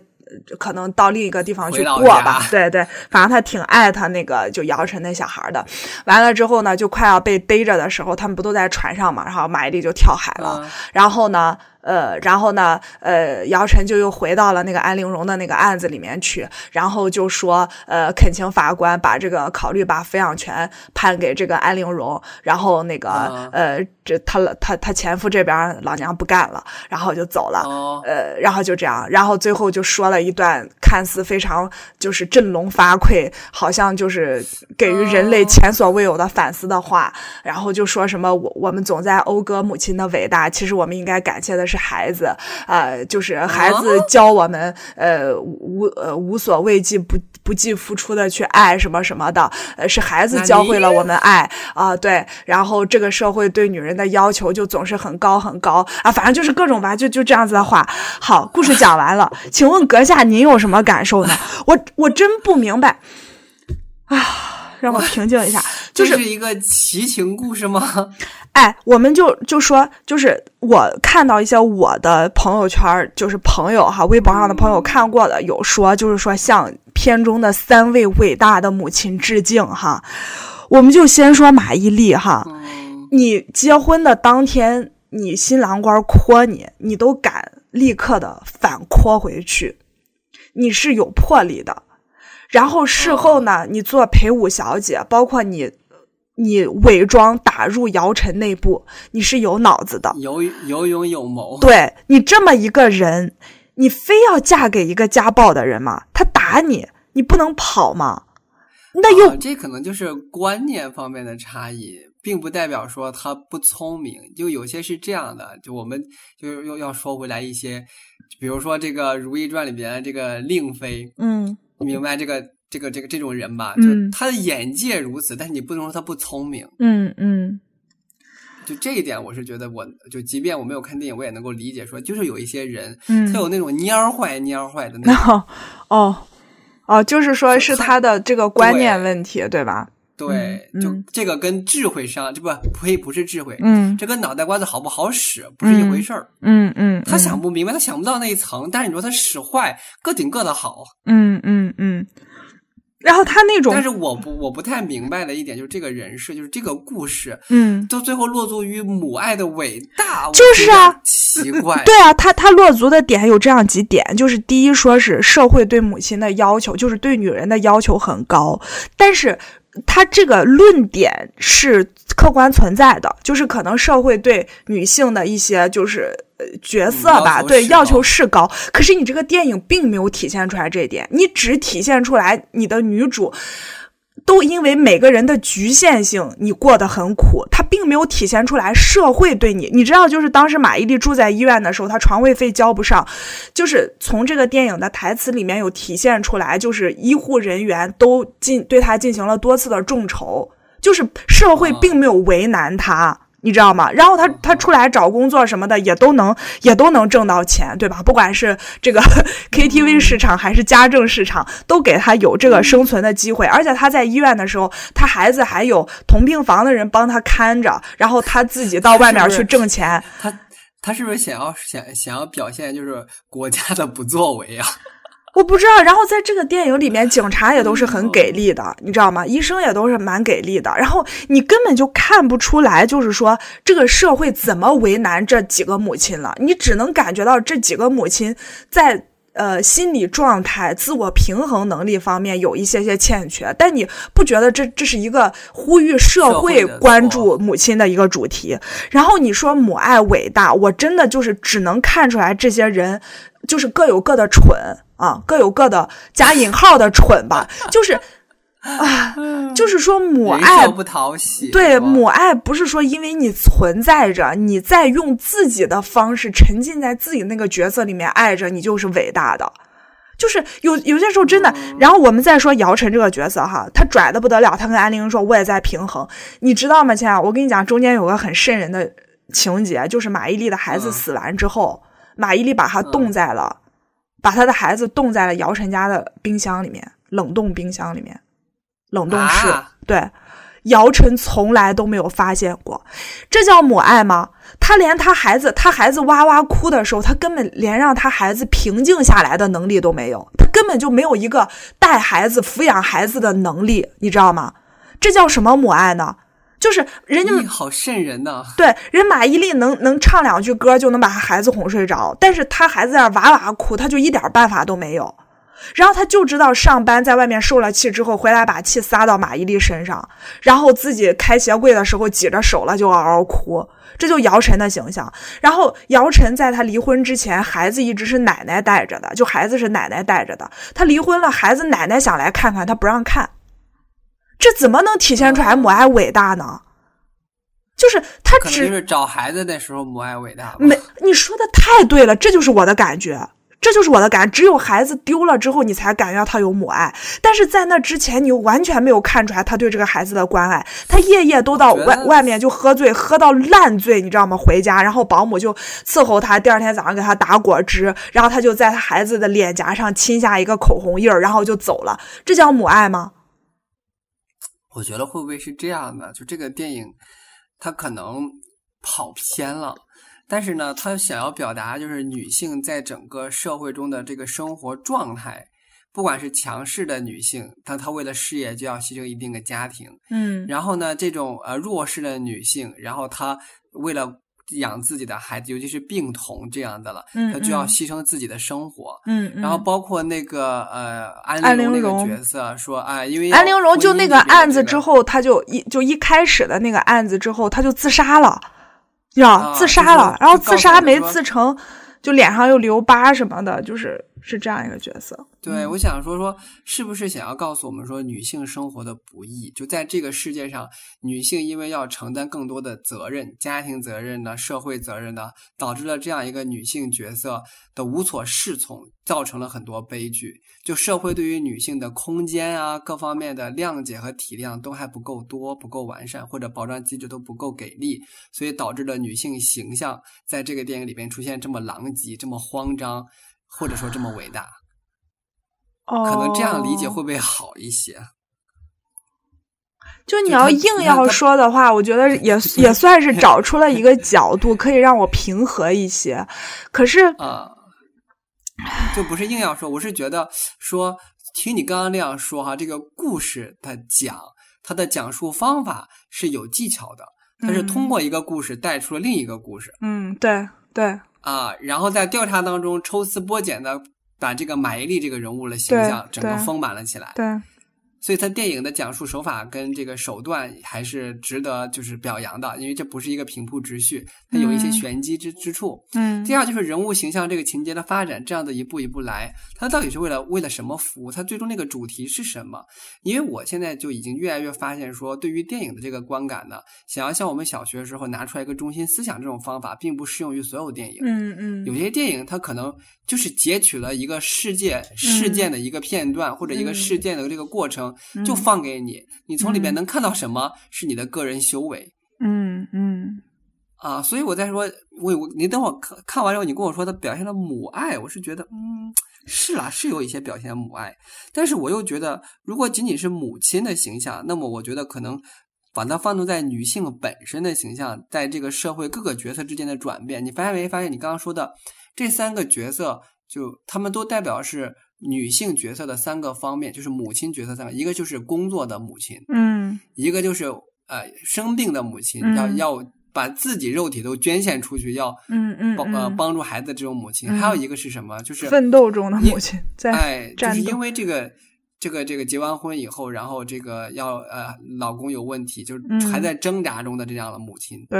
可能到另一个地方去过吧，对对，反正他挺爱他那个就姚晨那小孩的。完了之后呢，就快要被逮着的时候，他们不都在船上嘛，然后马伊琍就跳海了，然后呢。呃，然后呢，呃，姚晨就又回到了那个安陵容的那个案子里面去，然后就说，呃，恳请法官把这个考虑把抚养权判给这个安陵容，然后那个，呃，这他他他前夫这边老娘不干了，然后就走了，呃，然后就这样，然后最后就说了一段看似非常就是振聋发聩，好像就是给予人类前所未有的反思的话，然后就说什么我我们总在讴歌母亲的伟大，其实我们应该感谢的是。是孩子，呃，就是孩子教我们，呃，无呃无所畏惧、不不计付出的去爱什么什么的，呃，是孩子教会了我们爱啊，对。然后这个社会对女人的要求就总是很高很高啊，反正就是各种吧，就就这样子的话。好，故事讲完了，请问阁下您有什么感受呢？我我真不明白啊。让我平静一下，就是一个奇情故事吗？哎，我们就就说，就是我看到一些我的朋友圈，就是朋友哈，微博上的朋友看过的，有说，就是说向片中的三位伟大的母亲致敬哈。我们就先说马伊琍哈，你结婚的当天，你新郎官夸你，你都敢立刻的反夸回去，你是有魄力的。然后事后呢，你做陪舞小姐，包括你，你伪装打入姚晨内部，你是有脑子的，有有勇有谋。对你这么一个人，你非要嫁给一个家暴的人吗？他打你，你不能跑吗？那又这可能就是观念方面的差异，并不代表说他不聪明。就有些是这样的，就我们就又要说回来一些，比如说这个《如懿传》里边这个令妃，嗯。明白这个这个这个这种人吧？就他的眼界如此，但是你不能说他不聪明。嗯嗯，就这一点，我是觉得，我就即便我没有看电影，我也能够理解，说就是有一些人，他有那种蔫坏蔫坏的那种。哦哦，就是说是他的这个观念问题，对吧？对，就这个跟智慧上，这不呸，不是智慧，嗯，这跟脑袋瓜子好不好使不是一回事儿，嗯嗯，他想不明白，他想不到那一层，但是你说他使坏，各顶各的好，嗯嗯嗯。然后他那种，但是我不我不太明白的一点就是这个人设，就是这个故事，嗯，到最后落足于母爱的伟大，就是啊，奇怪，对啊，他他落足的点有这样几点，就是第一，说是社会对母亲的要求，就是对女人的要求很高，但是。他这个论点是客观存在的，就是可能社会对女性的一些就是角色吧，对要求是高。可是你这个电影并没有体现出来这一点，你只体现出来你的女主。都因为每个人的局限性，你过得很苦。他并没有体现出来社会对你，你知道，就是当时马伊琍住在医院的时候，她床位费交不上，就是从这个电影的台词里面有体现出来，就是医护人员都进对他进行了多次的众筹，就是社会并没有为难他。你知道吗？然后他他出来找工作什么的也都能也都能挣到钱，对吧？不管是这个 KTV 市场还是家政市场，都给他有这个生存的机会。而且他在医院的时候，他孩子还有同病房的人帮他看着，然后他自己到外面去挣钱。他他是不是想要想想要表现就是国家的不作为啊？我不知道，然后在这个电影里面，警察也都是很给力的，你知道吗？医生也都是蛮给力的。然后你根本就看不出来，就是说这个社会怎么为难这几个母亲了。你只能感觉到这几个母亲在呃，心理状态、自我平衡能力方面有一些些欠缺，但你不觉得这这是一个呼吁社会关注母亲的一个主题？然后你说母爱伟大，我真的就是只能看出来这些人就是各有各的蠢啊，各有各的加引号的蠢吧，就是。啊，就是说母爱不讨喜。对，母爱不是说因为你存在着，你在用自己的方式沉浸在自己那个角色里面爱着，你就是伟大的。就是有有些时候真的。然后我们再说姚晨这个角色哈，他拽的不得了。他跟安陵容说：“我也在平衡，你知道吗？亲爱我跟你讲，中间有个很瘆人的情节，就是马伊琍的孩子死完之后，马伊琍把他冻在了，把他的孩子冻在了姚晨家的冰箱里面，冷冻冰箱里面。”冷冻室，对，姚晨从来都没有发现过，这叫母爱吗？他连他孩子，他孩子哇哇哭的时候，他根本连让他孩子平静下来的能力都没有，他根本就没有一个带孩子、抚养孩子的能力，你知道吗？这叫什么母爱呢？就是人家好瘆人呐！对，人马伊琍能能唱两句歌就能把孩子哄睡着，但是他孩子在那哇哇哭，他就一点办法都没有。然后他就知道上班在外面受了气之后回来把气撒到马伊琍身上，然后自己开鞋柜的时候挤着手了就嗷嗷哭，这就姚晨的形象。然后姚晨在他离婚之前，孩子一直是奶奶带着的，就孩子是奶奶带着的。他离婚了，孩子奶奶想来看看他不让看，这怎么能体现出来母爱伟大呢？就是他只是找孩子的时候母爱伟大。没，你说的太对了，这就是我的感觉。这就是我的感，只有孩子丢了之后，你才感觉到他有母爱。但是在那之前，你完全没有看出来他对这个孩子的关爱。他夜夜都到外外面就喝醉，喝到烂醉，你知道吗？回家，然后保姆就伺候他，第二天早上给他打果汁，然后他就在他孩子的脸颊上亲下一个口红印儿，然后就走了。这叫母爱吗？我觉得会不会是这样的？就这个电影，它可能跑偏了。但是呢，它想要表达就是女性在整个社会中的这个生活状态，不管是强势的女性，但她为了事业就要牺牲一定的家庭，嗯，然后呢，这种呃弱势的女性，然后她为了养自己的孩子，尤其是病童这样的了，他就要牺牲自己的生活，嗯，然后包括那个呃安陵容那个角色说啊，因为安陵容就那个案子之后，他就一就一开始的那个案子之后，他就自杀了。呀，自杀了，然后自杀没自成，就脸上又留疤什么的，就是是这样一个角色。对，我想说说，是不是想要告诉我们说，女性生活的不易？就在这个世界上，女性因为要承担更多的责任，家庭责任呢，社会责任呢，导致了这样一个女性角色的无所适从，造成了很多悲剧。就社会对于女性的空间啊，各方面的谅解和体谅都还不够多，不够完善，或者保障机制都不够给力，所以导致了女性形象在这个电影里边出现这么狼藉、这么慌张，或者说这么伟大。哦可能这样理解会不会好一些？就你要硬要说的话，我觉得也也算是找出了一个角度，可以让我平和一些。可是 啊，就不是硬要说，我是觉得说，听你刚刚那样说哈，这个故事的讲，它的讲述方法是有技巧的，它是通过一个故事带出了另一个故事。嗯，对对啊，然后在调查当中抽丝剥茧的。把这个马伊琍这个人物的形象整个丰满了起来。对。所以，他电影的讲述手法跟这个手段还是值得就是表扬的，因为这不是一个平铺直叙，它有一些玄机之之处。嗯。第二就是人物形象这个情节的发展，这样的一步一步来，它到底是为了为了什么服务？它最终那个主题是什么？因为我现在就已经越来越发现，说对于电影的这个观感呢，想要像我们小学的时候拿出来一个中心思想这种方法，并不适用于所有电影。嗯嗯。有些电影它可能就是截取了一个世界事件的一个片段，或者一个事件的这个过程。就放给你，你从里面能看到什么是你的个人修为？嗯嗯，啊，所以我在说，我我你等我看看完之后，你跟我说他表现了母爱，我是觉得，嗯，是啦，是有一些表现母爱，但是我又觉得，如果仅仅是母亲的形象，那么我觉得可能把它放纵在女性本身的形象，在这个社会各个角色之间的转变，你发现没？发现你刚刚说的这三个角色，就他们都代表是。女性角色的三个方面，就是母亲角色三个，一个就是工作的母亲，嗯，一个就是呃生病的母亲，要要把自己肉体都捐献出去，要嗯嗯帮呃嗯，帮助孩子这种母亲。嗯还有一个是什么？就是奋斗中的母亲在哎，就是因为这个。这个这个结完婚以后，然后这个要呃老公有问题，就还在挣扎中的这样的母亲，对，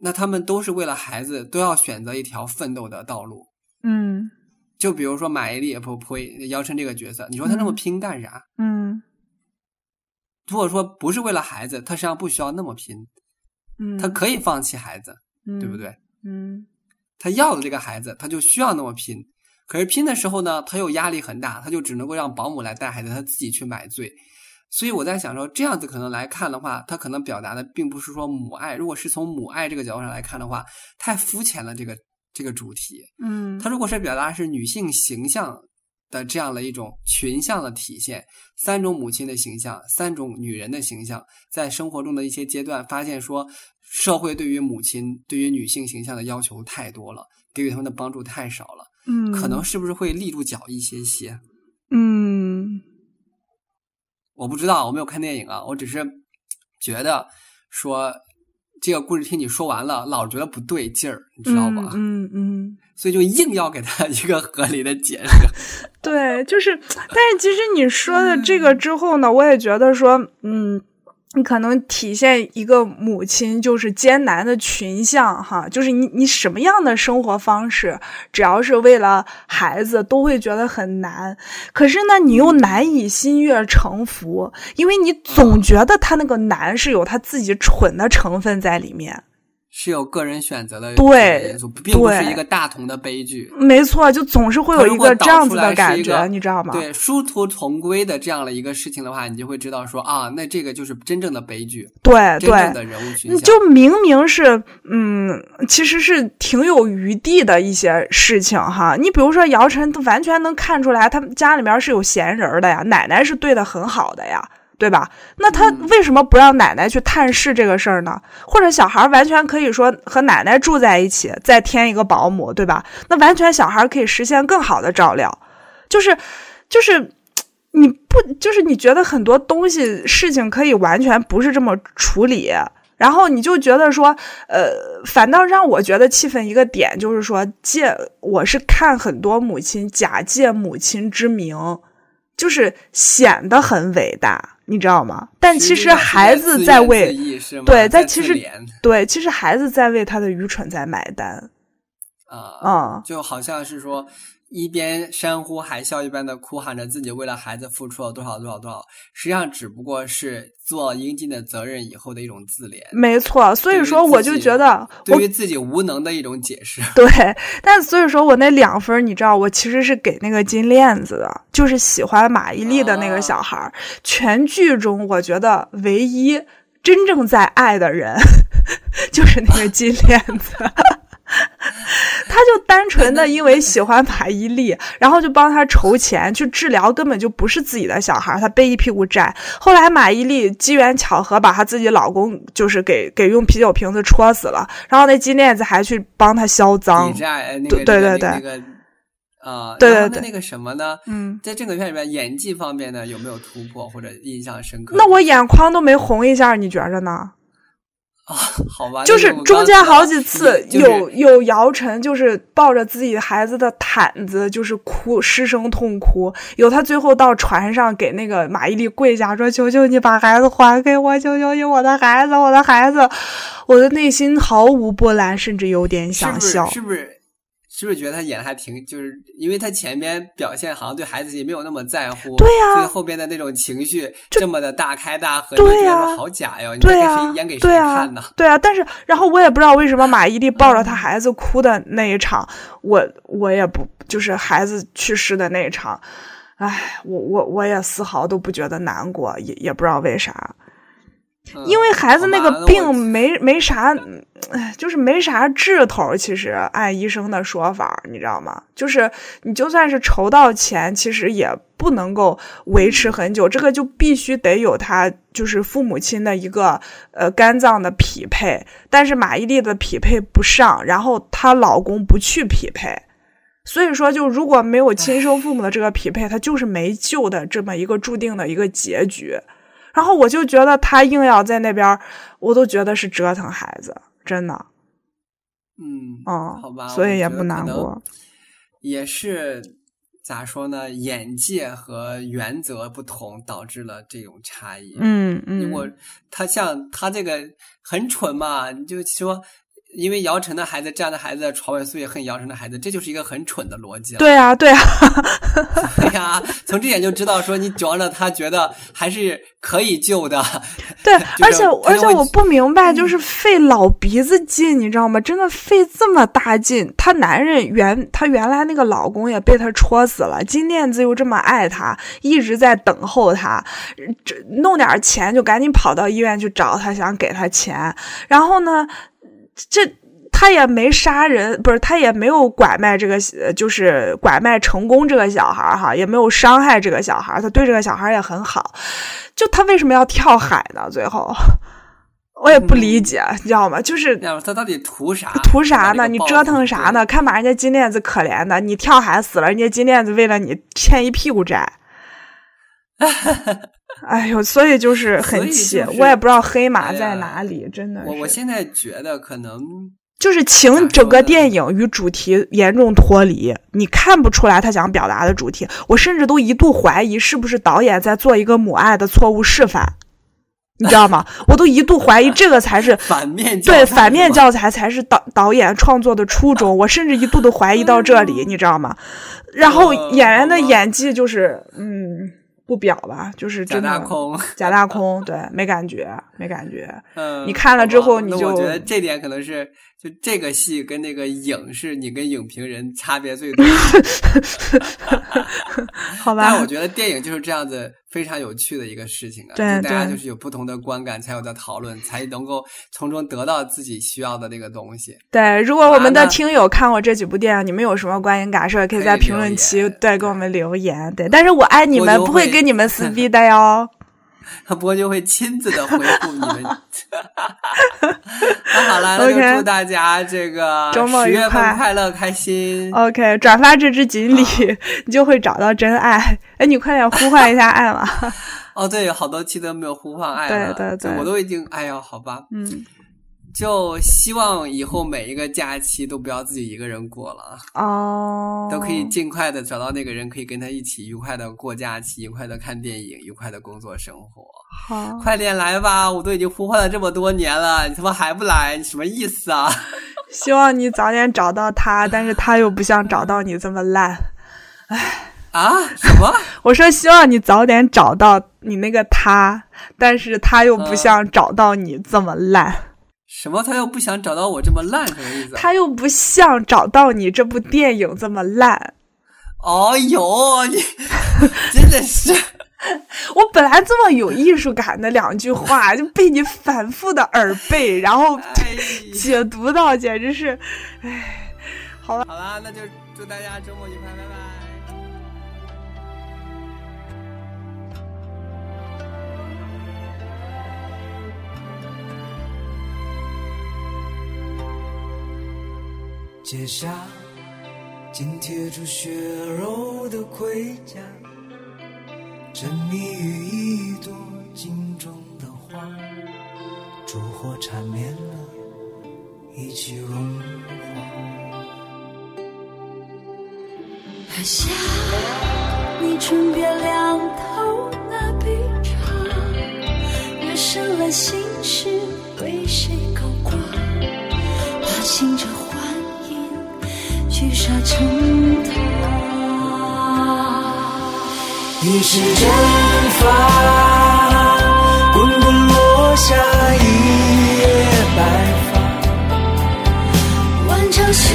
那他们都是为了孩子，都要选择一条奋斗的道路。嗯就比如说马伊琍，不呸，姚晨这个角色，你说她那么嗯拼干啥？嗯如果说不是为了孩子，他实际上不需要那么拼，嗯，她可以放弃孩子，对不嗯？对？嗯她要的这个孩子，他就需要那么拼。可是拼的时候呢，他又压力很大，他就只能够让保姆来带孩子，他自己去买醉。所以我在想说，这样子可能来看的话，他可能表达的并不是说母爱。如果是从母爱这个角度上来看的话，太肤浅了这个这个主题。嗯，它如果是表达是女性形象的这样的一种群像的体现，三种母亲的形象，三种女人的形象，在生活中的一些阶段，发现说社会对于母亲、对于女性形象的要求太多了，给予他们的帮助太少了，嗯可能是不是会立住脚一些些？嗯我不知道，我没有看电影啊，我只是觉得说这个故事听你说完了，老觉得不对劲儿，你知道吧？嗯嗯，所以就硬要给他一个合理的解释。对，就是，但是其实你说的这个之后呢，我也觉得说，嗯。你可能体现一个母亲就是艰难的群像哈，就是你你什么样的生活方式，只要是为了孩子，都会觉得很难。可是呢，你又难以心悦诚服，因为你总觉得他那个难是有他自己蠢的成分在里面。是有个人选择的对并不是一个大同的悲剧。没错，就总是会有一个这样子的感觉，你知道吗？对，殊途同归的这样的一个事情的话，你就会知道说啊，那这个就是真正的悲剧，对真正对，的人物群像。你就明明是，嗯，其实是挺有余地的一些事情哈。你比如说姚晨，他完全能看出来，他们家里面是有闲人儿的呀，奶奶是对的很好的呀。对吧？那他嗯为什么不让奶奶去探视这个事儿呢？或者小孩完全可以说和奶奶住在一起，再添一个保姆，对吧？那完全小孩可以实现更好的照料。就是，就是你不，就是你觉得很多东西事情可以完全不是这么处理，然后你就觉得说，呃，反倒让我觉得气愤一个点就是说，借我是看很多母亲假借母亲之名，就是显得很伟大，你知道吗？但其实孩子在为对，在其实对，其实孩子在为他的愚蠢在买单啊，嗯，就好像是说。一边山呼海啸一般的哭喊着自己为了孩子付出了多少多少多少，实际上只不过是做应尽的责任以后的一种自怜。没错，所以说我就觉得对于自己无能的一种解释。对，但所以说我那两分，你知道，我其实是给那个金链子的，就是喜欢马伊琍的那个小孩儿。啊、全剧中，我觉得唯一真正在爱的人 就是那个金链子。他就单纯的因为喜欢马伊琍，然后就帮他筹钱去治疗，根本就不是自己的小孩，他背一屁股债。后来马伊琍机缘巧合把她自己老公就是给给用啤酒瓶子戳死了，然后那金链子还去帮他销赃。对对对，那个啊，对对对，那个什么呢？嗯，在这个片里面演技方面呢，有没有突破或者印象深刻？那我眼眶都没红一下，你觉着呢？啊，好吧，就是中间好几次有、就是、有姚晨，就是抱着自己孩子的毯子，就是哭，失声痛哭。有他最后到船上给那个马伊琍跪下说：“求求你把孩子还给我，求求你，我的孩子，我的孩子。”我的内心毫无波澜，甚至有点想笑。是不是？是不是觉得他演的还挺，就是因为他前边表现好像对孩子也没有那么在乎，对呀、啊，所以后边的那种情绪这么的大开大合，对呀、啊，好假哟！对呀、啊，演给谁看呢？对啊，但是然后我也不知道为什么马伊琍抱着他孩子哭的那一场，我我也不就是孩子去世的那一场，唉，我我我也丝毫都不觉得难过，也也不知道为啥。因为孩子那个病没没啥，就是没啥治头。其实按医生的说法，你知道吗？就是你就算是筹到钱，其实也不能够维持很久。这个就必须得有他就是父母亲的一个呃肝脏的匹配，但是马伊琍的匹配不上，然后她老公不去匹配，所以说就如果没有亲生父母的这个匹配，他就是没救的这么一个注定的一个结局。然后我就觉得他硬要在那边，我都觉得是折腾孩子，真的。嗯，嗯，好吧，所以也不难过。也是咋说呢？眼界和原则不同，导致了这种差异。嗯嗯，我他像他这个很蠢嘛，你就说，因为姚晨的孩子这样的孩子床尾所以恨姚晨的孩子，这就是一个很蠢的逻辑了。对啊对啊，对呀，从这点就知道说你指望着他觉得还是可以救的。对，而且而且我不明白，就是费老鼻子劲，你知道吗？真的费这么大劲。她男人原她原来那个老公也被她戳死了，金链子又这么爱她，一直在等候她，这弄点钱就赶紧跑到医院去找她，想给她钱。然后呢，这。他也没杀人，不是他也没有拐卖这个，呃就是拐卖成功这个小孩儿哈，也没有伤害这个小孩儿，他对这个小孩儿也很好。就他为什么要跳海呢？最后，我也不理解，你知道吗？就是他到底图啥？图啥呢？你折腾啥呢？？看把人家金链子可怜的，你跳海死了，人家金链子为了你欠一屁股债。哎呦，所以就是很气，就是我也不知道黑马在哪里，真的是。我我现在觉得可能就是咋情整个电影与主题严重脱离，你看不出来他想表达的主题。我甚至都一度怀疑是不是导演在做一个母爱的错误示范，你知道吗？我都一度怀疑这个才是 反面教对反面教材才是导导演创作的初衷。我甚至一度都怀疑到这里，你知道吗？然后呃演员的演技就是嗯不表吧，就是假真的大空。假大空，对，没感觉，没感觉。嗯，你看了之后你就我觉得这点可能是就这个戏跟那个影是你跟影评人差别最多的。好吧但是我，觉得电影就是这样子非常有趣的一个事情啊，对大家就是有不同的观感，才有的讨论，才能够从中得到自己需要的那个东西。对，如果我们的听友看过这几部电影，你们有什么观影感受，也可以在评论区对给我们留言。对，但是我爱你们，不会跟你们撕逼的哟。他不过就会亲自的回复你们。那好了，那就祝大家这个周末十月份愉快快乐开心。OK，转发这只锦鲤，你就会找到真爱。哎，你快点呼唤一下爱吧。哦，对，有好多期都没有呼唤爱对了，对对对我都已经，哎呀，好吧，嗯，就希望以后每一个假期都不要自己一个人过了啊，哦，都可以尽快的找到那个人，可以跟他一起愉快的过假期，愉快的看电影，愉快的工作生活。好。快点来吧，我都已经呼唤了这么多年了，你他妈还不来，你什么意思啊？希望你早点找到他，但是他又不像找到你这么烂。啊？什么？我说希望你早点找到你那个他，但是他又不嗯像找到你这么烂。什么？他又不想找到我这么烂，什么意思啊？他又不像找到你这部电影这么烂。哦呦，你 真的是。我本来这么有艺术感的两句话，就被你反复的耳背，然后哎，解读到简直是，唉，好了，好了，那就祝大家周末愉快，拜拜。街下紧贴住血肉的盔甲，沉迷于一朵镜中的花，烛火缠绵了，一起融化。喝下你唇边两头那杯茶，越深了心事为谁高挂？怕醒着幻影，聚沙成塔。你是蒸发，滚滚落下一夜白发。万丈悬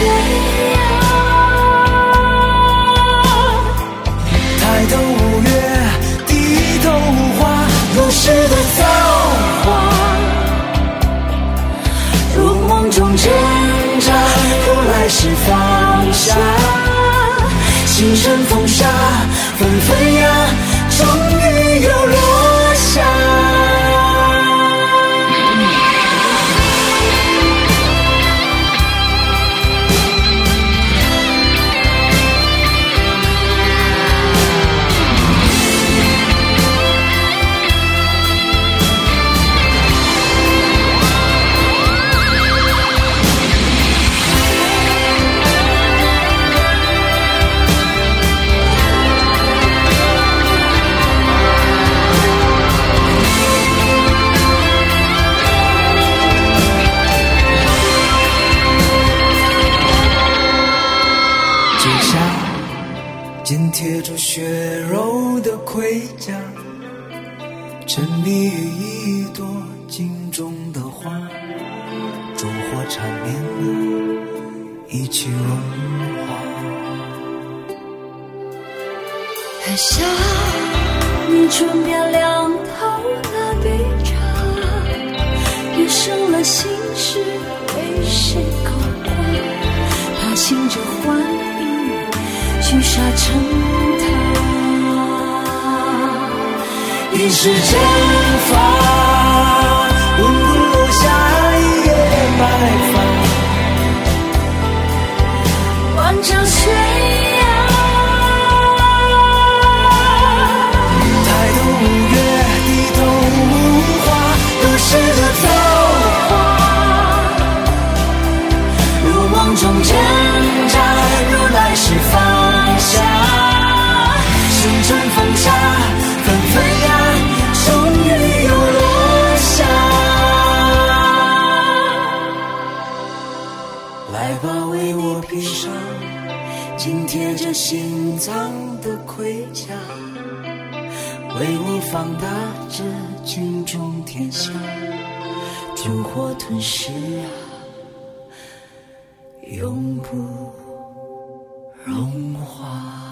心脏的盔甲，为我放大着军中天下，烛火吞噬啊，永不融化。